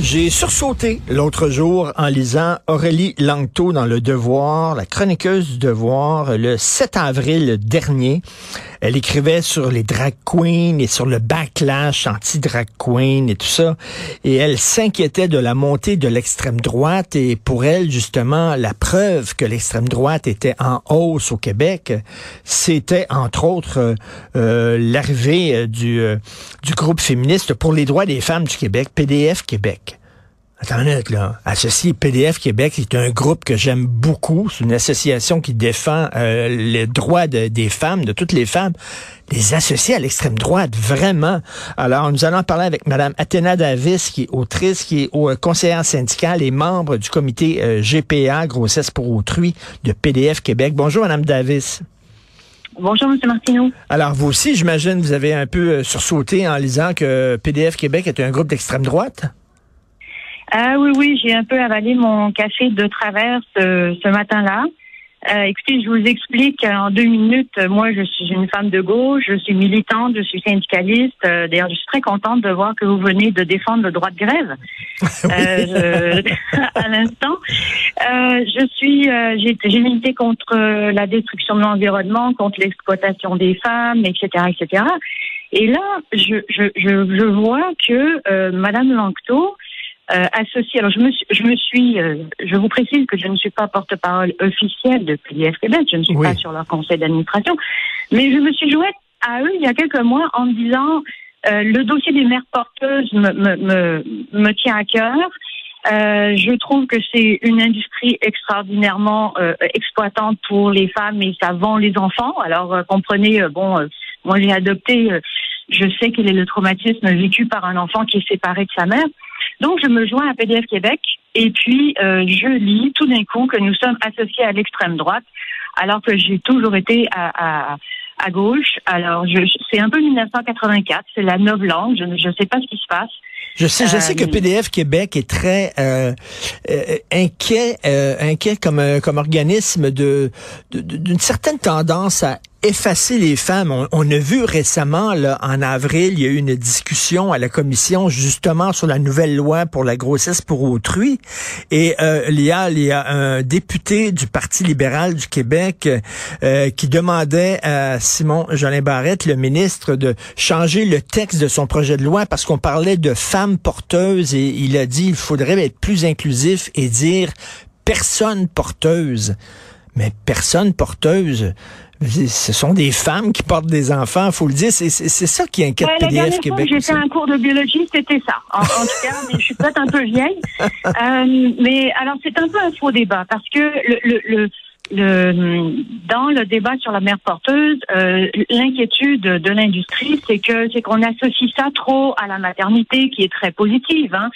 J'ai sursauté l'autre jour en lisant Aurélie Langto dans Le Devoir, la chroniqueuse du Devoir, le 7 avril dernier. Elle écrivait sur les drag queens et sur le backlash anti-drag queen et tout ça. Et elle s'inquiétait de la montée de l'extrême droite. Et pour elle, justement, la preuve que l'extrême droite était en hausse au Québec, c'était entre autres euh, l'arrivée du, euh, du groupe féministe pour les droits des femmes du Québec, PDF Québec. Attends une minute, là. Associé PDF Québec, c'est un groupe que j'aime beaucoup. C'est une association qui défend euh, les droits des femmes, de toutes les femmes. Les associés à l'extrême droite, vraiment. Alors, nous allons parler avec Mme Athéna Davis, qui est autrice, qui est au, euh, conseillère syndicale et membre du comité euh, GPA, Grossesse pour autrui, de PDF Québec. Bonjour, Mme Davis. Bonjour, M. Martineau. Alors, vous aussi, j'imagine, vous avez un peu sursauté en lisant que PDF Québec est un groupe d'extrême droite? Ah oui, oui, j'ai un peu avalé mon café de travers ce, matin-là. Euh, écoutez, je vous explique en deux minutes. Moi, je suis une femme de gauche, je suis militante, je suis syndicaliste. Euh, d'ailleurs, je suis très contente de voir que vous venez de défendre le droit de grève euh, à l'instant. Euh, je suis, j'ai milité contre la destruction de l'environnement, contre l'exploitation des femmes, etc., etc. Et là, je, je, je, je vois que Madame Lanctot euh, associé. Alors je me suis, je me suis, euh, je vous précise que je ne suis pas porte-parole officielle de PDF Québec, je ne suis pas sur leur conseil d'administration, mais je me suis jouée à eux il y a quelques mois en me disant euh, le dossier des mères porteuses me, me, me, me tient à cœur. Euh, je trouve que c'est une industrie extraordinairement euh, exploitante pour les femmes et ça vend les enfants. Alors comprenez, bon, moi j'ai adopté, je sais quel est le traumatisme vécu par un enfant qui est séparé de sa mère. Donc, je me joins à PDF Québec et puis euh, je lis tout d'un coup que nous sommes associés à l'extrême droite, alors que j'ai toujours été à, à, à gauche. Alors, c'est un peu 1984, c'est la novlangue, je ne sais pas ce qui se passe. Je sais, je sais que euh, PDF Québec est très euh, euh inquiet, euh, inquiet comme comme organisme de d'une certaine tendance à effacer les femmes. On, a vu récemment, là, en avril, il y a eu une discussion à la commission justement sur la nouvelle loi pour la grossesse pour autrui. Et euh, il, y a, il y un député du Parti libéral du Québec euh, qui demandait à Simon Jolin Barrette, le ministre, de changer le texte de son projet de loi parce qu'on parlait de femmes porteuses et il a dit il faudrait être plus inclusif et dire personne porteuse. Mais personne porteuse, ce sont des femmes qui portent des enfants, faut le dire. C'est ça qui inquiète ouais, PDF Québec. J'ai fait un cours de biologie, c'était ça. En, tout cas, mais je suis peut-être un peu vieille. Euh, mais alors, c'est un peu un faux débat parce que le, le, le, dans le débat sur la mère porteuse, euh, l'inquiétude de l'industrie, c'est que c'est qu'on associe ça trop à la maternité, qui est très positive, hein,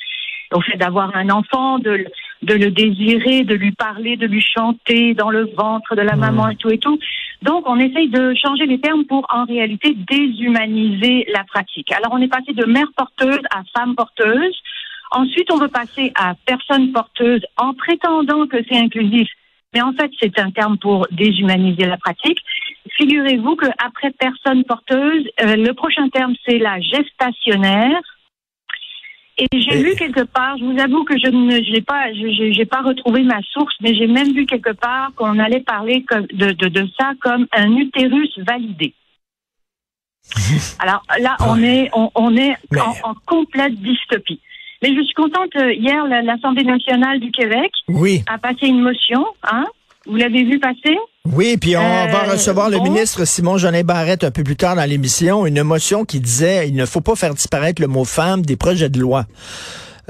au fait d'avoir un enfant, de de le désirer, de lui parler, de lui chanter dans le ventre de la maman et tout et tout. Donc, on essaye de changer les termes pour, en réalité, déshumaniser la pratique. Alors, on est passé de mère porteuse à femme porteuse. Ensuite, on veut passer à personne porteuse en prétendant que c'est inclusif. Mais en fait, c'est un terme pour déshumaniser la pratique. Figurez-vous qu'après personne porteuse, euh, le prochain terme, c'est la gestationnaire. Et j'ai vu quelque part, je vous avoue que je ne j'ai pas j'ai pas retrouvé ma source, mais j'ai même vu quelque part qu'on allait parler comme de, de, de ça comme un utérus validé. Alors là, on est on, on est en, en, complète dystopie. Mais je suis contente. Euh, hier, l'Assemblée nationale du Québec oui. a passé une motion, hein, vous l'avez vu passer? Oui, puis on va euh, recevoir le ministre Simon Jeanin Barrette un peu plus tard dans l'émission, une motion qui disait il ne faut pas faire disparaître le mot femme des projets de loi.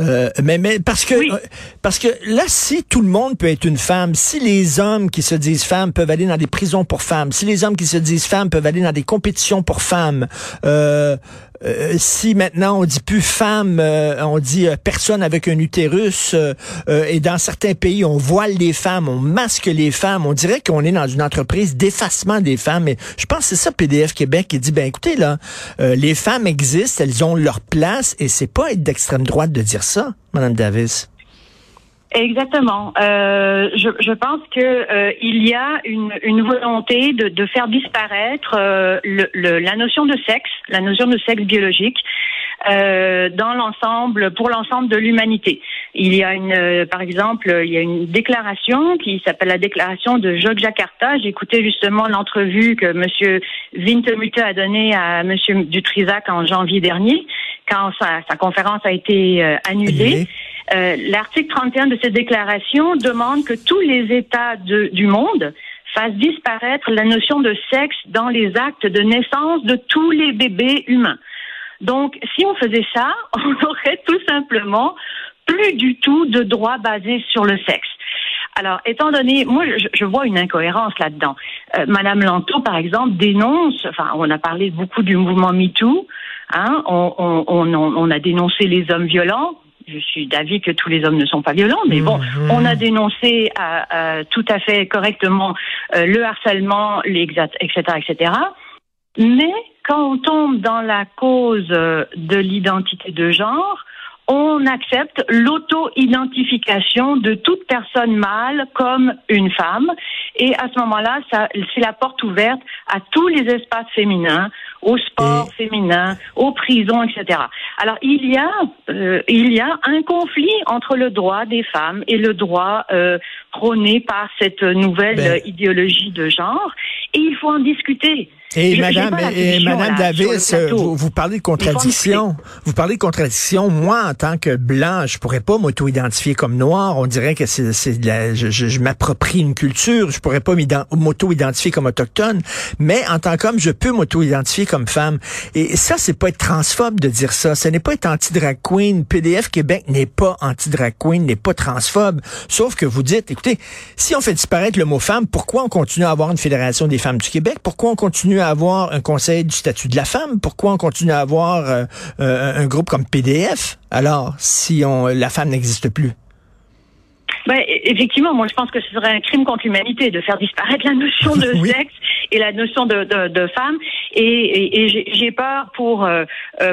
Euh, mais, mais parce que euh, parce que là, si tout le monde peut être une femme, si les hommes qui se disent femmes peuvent aller dans des prisons pour femmes, si les hommes qui se disent femmes peuvent aller dans des compétitions pour femmes, euh, euh, si maintenant on dit plus femme, euh, on dit euh, personne avec un utérus, et dans certains pays on voile les femmes, on masque les femmes, on dirait qu'on est dans une entreprise d'effacement des femmes. Et je pense que c'est ça PDF Québec qui dit ben écoutez là, les femmes existent, elles ont leur place, et c'est pas être d'extrême droite de dire ça, Madame Davis. Exactement. Euh, je, je, pense que euh, il y a une, une volonté de, de, faire disparaître euh, le, le, la notion de sexe, la notion de sexe biologique, euh, dans l'ensemble, pour l'ensemble de l'humanité. Il y a une, euh, par exemple, il y a une déclaration qui s'appelle la déclaration de Jogjakarta. Écouté justement l'entrevue que Monsieur Wintemute a donnée à Monsieur Dutrisac en janvier dernier, quand sa, sa conférence a été annulée. Euh, l'article 31 de cette déclaration demande que tous les États du monde fassent disparaître la notion de sexe dans les actes de naissance de tous les bébés humains. Donc, si on faisait ça, on aurait tout simplement plus du tout de droits basés sur le sexe. Alors, étant donné, moi, je, vois une incohérence là-dedans. Euh, Madame Lanto, par exemple, dénonce, enfin, on a parlé beaucoup du mouvement MeToo, hein, on, on a dénoncé les hommes violents, je suis d'avis que tous les hommes ne sont pas violents, mais bon, mhm. on a dénoncé euh, euh, tout à fait correctement euh, le harcèlement, les etc., etc. Mais quand on tombe dans la cause de l'identité de genre, on accepte l'auto-identification de toute personne mâle comme une femme. Et à ce moment-là, c'est la porte ouverte à tous les espaces féminins, au sport féminin, aux prisons, etc. Alors il y a euh, il y a un conflit entre le droit des femmes et le droit euh, prôné par cette nouvelle ben. idéologie de genre, et il faut en discuter. Et Madame, et Madame Davis, vous, vous, parlez de contradiction. Vous parlez de contradiction. Moi, en tant que blanc, je pourrais pas m'auto-identifier comme noir. On dirait que c'est, je, je, je m'approprie une culture. Je pourrais pas m'auto-identifier comme autochtone. Mais en tant qu'homme, je peux m'auto-identifier comme femme. Et ça, c'est pas être transphobe de dire ça. Ce n'est pas être anti-drag queen. PDF Québec n'est pas anti-drag queen, n'est pas transphobe. Sauf que vous dites, écoutez, si on fait disparaître le mot femme, pourquoi on continue à avoir une fédération des femmes du Québec? Pourquoi on continue à avoir un conseil du statut de la femme? Pourquoi on continue à avoir euh, euh, un groupe comme PDF? Alors, si on, la femme n'existe plus. Ben, effectivement, moi je pense que ce serait un crime contre l'humanité de faire disparaître la notion de sexe et la notion de, de, de femme. Et, et, j'ai peur pour euh,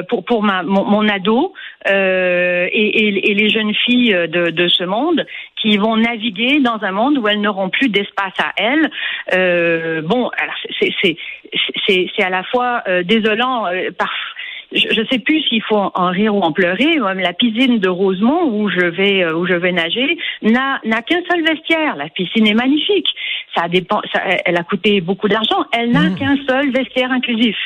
pour pour ma mon, ado euh, et, et, les jeunes filles de, de ce monde qui vont naviguer dans un monde où elles n'auront plus d'espace à elles. Euh, bon, alors c'est c'est c'est à la fois euh, désolant euh, par je ne sais plus s'il faut en rire ou en pleurer. La piscine de Rosemont où je vais euh, où je vais nager n'a n'a qu'un seul vestiaire. La piscine est magnifique. Ça dépend. Ça, elle a coûté beaucoup d'argent. Elle n'a mmh. qu'un seul vestiaire inclusif.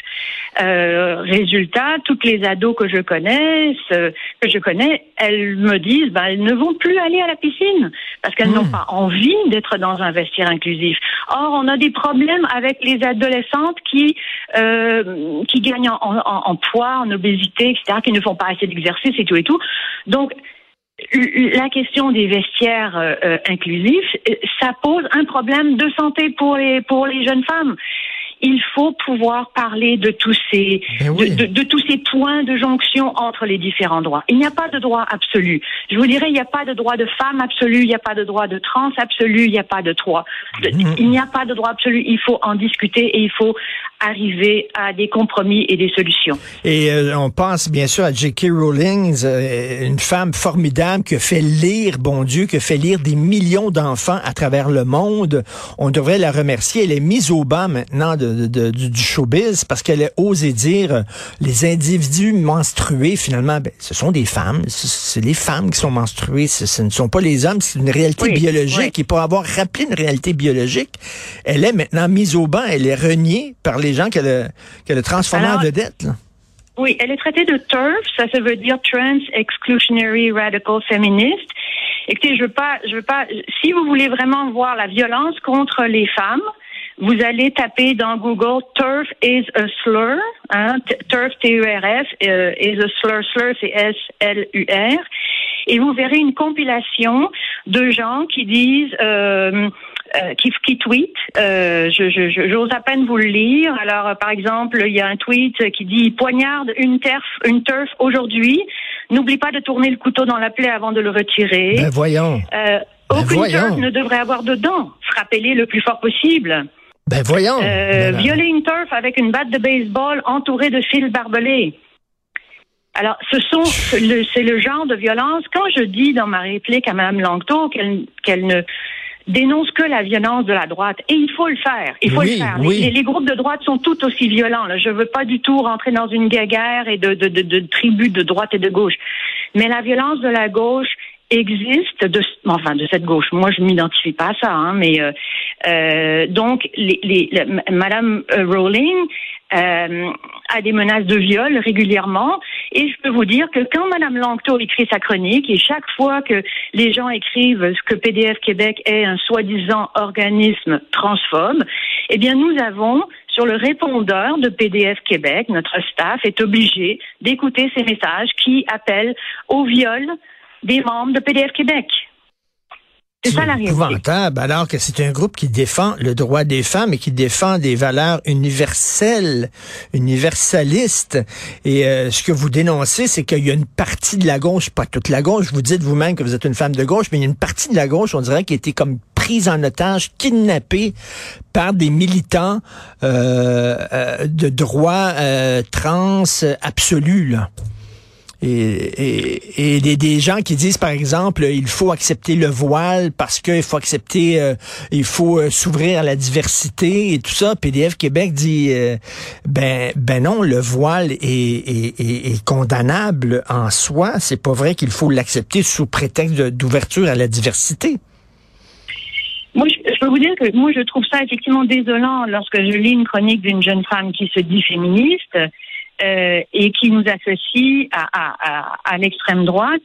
Euh, résultat, toutes les ados que je connais, que je connais, elles me disent, ben, elles ne vont plus aller à la piscine parce qu'elles n'ont mmh. pas envie d'être dans un vestiaire inclusif. Or, on a des problèmes avec les adolescentes qui euh, qui gagnent en, en, en poids en obésité, etc., qui ne font pas assez d'exercice et tout et tout. Donc, la question des vestiaires euh, euh, inclusifs, euh, ça pose un problème de santé pour les pour les jeunes femmes il faut pouvoir parler de tous ces ben de, tous ces points de jonction entre les différents droits. Il n'y a pas de droit absolu. Je vous dirais, il n'y a pas de droit de femme absolu, il n'y a pas de droit de trans absolu, il n'y a pas de droit. Mm-hmm. Il n'y a pas de droit absolu. Il faut en discuter et il faut arriver à des compromis et des solutions. Et euh, on pense bien sûr à J.K. Rowling, euh, une femme formidable qui a fait lire, bon Dieu, qui a fait lire des millions d'enfants à travers le monde. On devrait la remercier. Elle est mise au bas maintenant de, de, du, showbiz parce qu'elle a osé dire euh, les individus menstrués, finalement, ben, ce sont des femmes. C'est les femmes qui sont menstruées. Ce, ne sont pas les hommes. C'est une réalité biologique. Et pour avoir rappelé une réalité biologique, elle est maintenant mise au banc. Elle est reniée par les gens qu'elle a, transformée en vedette. Oui, elle est traitée de TERF, ça, ça veut dire Trans Exclusionary Radical Feminist. Écoutez, je veux pas, je veux pas. Si vous voulez vraiment voir la violence contre les femmes, vous allez taper dans Google TERF is a slur, hein, TERF T-U-R-F euh, is a slur, slur c'est S-L-U-R, et vous verrez une compilation de gens qui disent euh, euh, qui, qui tweet. Euh, je, je, j'ose à peine vous le lire. Alors, euh, par exemple, il y a un tweet qui dit poignarde une turf, une turf aujourd'hui. N'oublie pas de tourner le couteau dans la plaie avant de le retirer. Ben voyons. Euh, ben aucune turf ne devrait avoir de dents. Frappez-les le plus fort possible. Ben voyons. Euh, ben violer une turf avec une batte de baseball entourée de fils barbelés. Alors, ce sont, c'est le genre de violence. Quand je dis dans ma réplique à Mme Langto qu'elle qu'elle ne dénonce que la violence de la droite. Et il faut le faire. Il faut le faire. Les, groupes de droite sont tout aussi violents. Là. Je veux pas du tout rentrer dans une guerre et de, de, de, de tribus de droite et de gauche. Mais la violence de la gauche existe de enfin de cette gauche. Moi, je m'identifie pas à ça, hein, mais euh, euh, donc les, les, Madame euh, Rowling euh, a des menaces de viol régulièrement. Et je peux vous dire que quand Madame Langto écrit sa chronique, et chaque fois que les gens écrivent que PDF Québec est un soi-disant organisme transphobe, eh bien nous avons sur le répondeur de PDF Québec, notre staff est obligé d'écouter ces messages qui appellent au viol des membres de PDF Québec. C'est ça la épouvantable, alors que c'est un groupe qui défend le droit des femmes et qui défend des valeurs universelles, universalistes. Et euh, ce que vous dénoncez, c'est qu'il y a une partie de la gauche, pas toute la gauche, vous dites vous-même que vous êtes une femme de gauche, mais il y a une partie de la gauche, on dirait, qui été comme prise en otage, kidnappée par des militants euh, euh, de droit trans absolus. Là. Et, des, gens qui disent, par exemple, il faut accepter le voile parce qu'il faut accepter, euh, il faut euh, s'ouvrir à la diversité et tout ça. PDF Québec dit, euh, ben, ben non, le voile est, condamnable en soi. C'est pas vrai qu'il faut l'accepter sous prétexte d'ouverture à la diversité. Moi, je, peux vous dire que moi, je trouve ça effectivement désolant lorsque je lis une chronique d'une jeune femme qui se dit féministe euh, et qui nous associe à, à, à, l'extrême droite.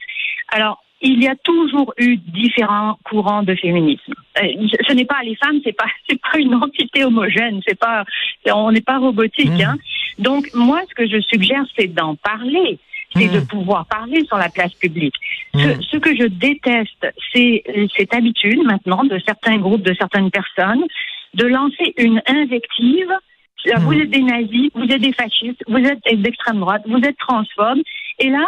Alors, il y a toujours eu différents courants de féminisme. Euh, ce n'est pas les femmes, c'est pas c'est pas une entité homogène, c'est pas on n'est pas robotique. Mmh. Hein. Donc moi, ce que je suggère, c'est d'en parler, c'est mmh. de pouvoir parler sur la place publique. Ce, mmh. ce que je déteste, c'est cette habitude maintenant de certains groupes, de certaines personnes, de lancer une invective vous hmm. êtes des nazis, vous êtes des fascistes, vous êtes d'extrême droite, vous êtes transphobes. Et là,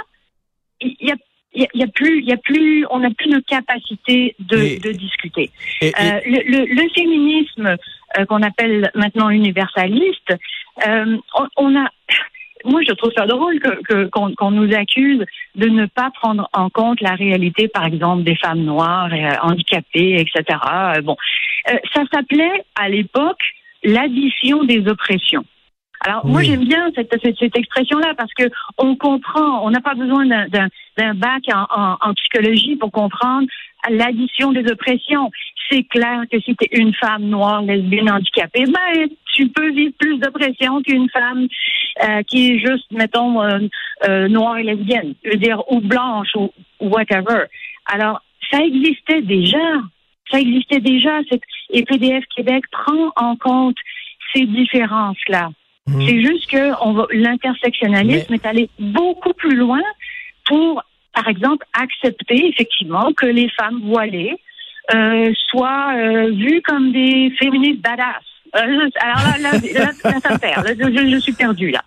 il y a il y, a plus, il y a plus, on n'a plus de capacité de, de discuter. Euh, le, le, féminisme euh, qu'on appelle maintenant universaliste, euh, on, a, moi je trouve ça drôle que qu'on nous accuse de ne pas prendre en compte la réalité, par exemple, des femmes noires, et, handicapées, etc. bon, ça s'appelait à l'époque l'addition des oppressions. Alors moi j'aime bien cette, cette, expression-là parce que on comprend, on n'a pas besoin d'un bac en, en, psychologie pour comprendre l'addition des oppressions. C'est clair que si tu es une femme noire, lesbienne, handicapée, ben tu peux vivre plus d'oppression qu'une femme euh, qui est juste, mettons, euh, euh, noire et lesbienne, je veux dire, ou blanche ou, ou whatever. Alors ça existait déjà ça existait déjà. Et PDF Québec prend en compte ces différences-là. Mhm. C'est juste que l'intersectionnalisme est allé beaucoup plus loin pour, par exemple, accepter effectivement que les femmes voilées euh, soient euh, vues comme des féministes badass. Euh, alors là, là, là, ça perd. je, je suis perdue là.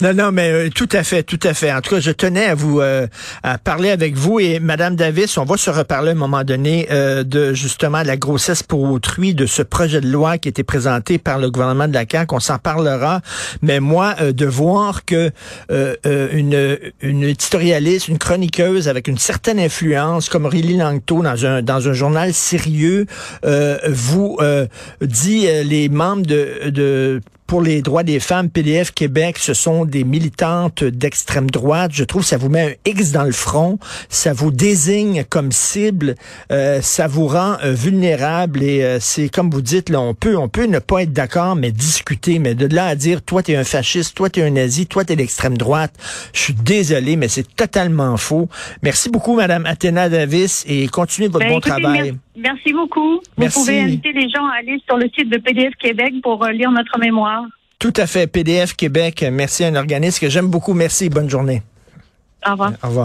Non, non, mais euh, tout à fait, tout à fait. En tout cas, je tenais à vous euh, à parler avec vous et Madame Davis, on va se reparler à un moment donné euh, de justement la grossesse pour autrui, de ce projet de loi qui a été présenté par le gouvernement de la CAQ. On s'en parlera. Mais moi, de voir que une, une éditorialiste, une chroniqueuse avec une certaine influence, comme Aurélie Langto dans un dans un journal sérieux, vous dit les membres de, de pour les droits des femmes, PDF Québec, ce sont des militantes d'extrême droite. Je trouve que ça vous met un X dans le front, ça vous désigne comme cible, euh, ça vous rend euh, vulnérable et euh, c'est comme vous dites, là, on peut, on peut ne pas être d'accord, mais discuter, mais de là à dire, toi t'es un fasciste, toi t'es un nazi, toi t'es d'extrême droite, je suis désolé, mais c'est totalement faux. Merci beaucoup, Madame Athéna Davis, et continuez votre ben, bon travail. Merci beaucoup. Vous pouvez inviter les gens à aller sur le site de PDF Québec pour euh, lire notre mémoire. Tout à fait. PDF Québec, merci à un organisme que j'aime beaucoup. Merci. Bonne journée. Au revoir. Au revoir.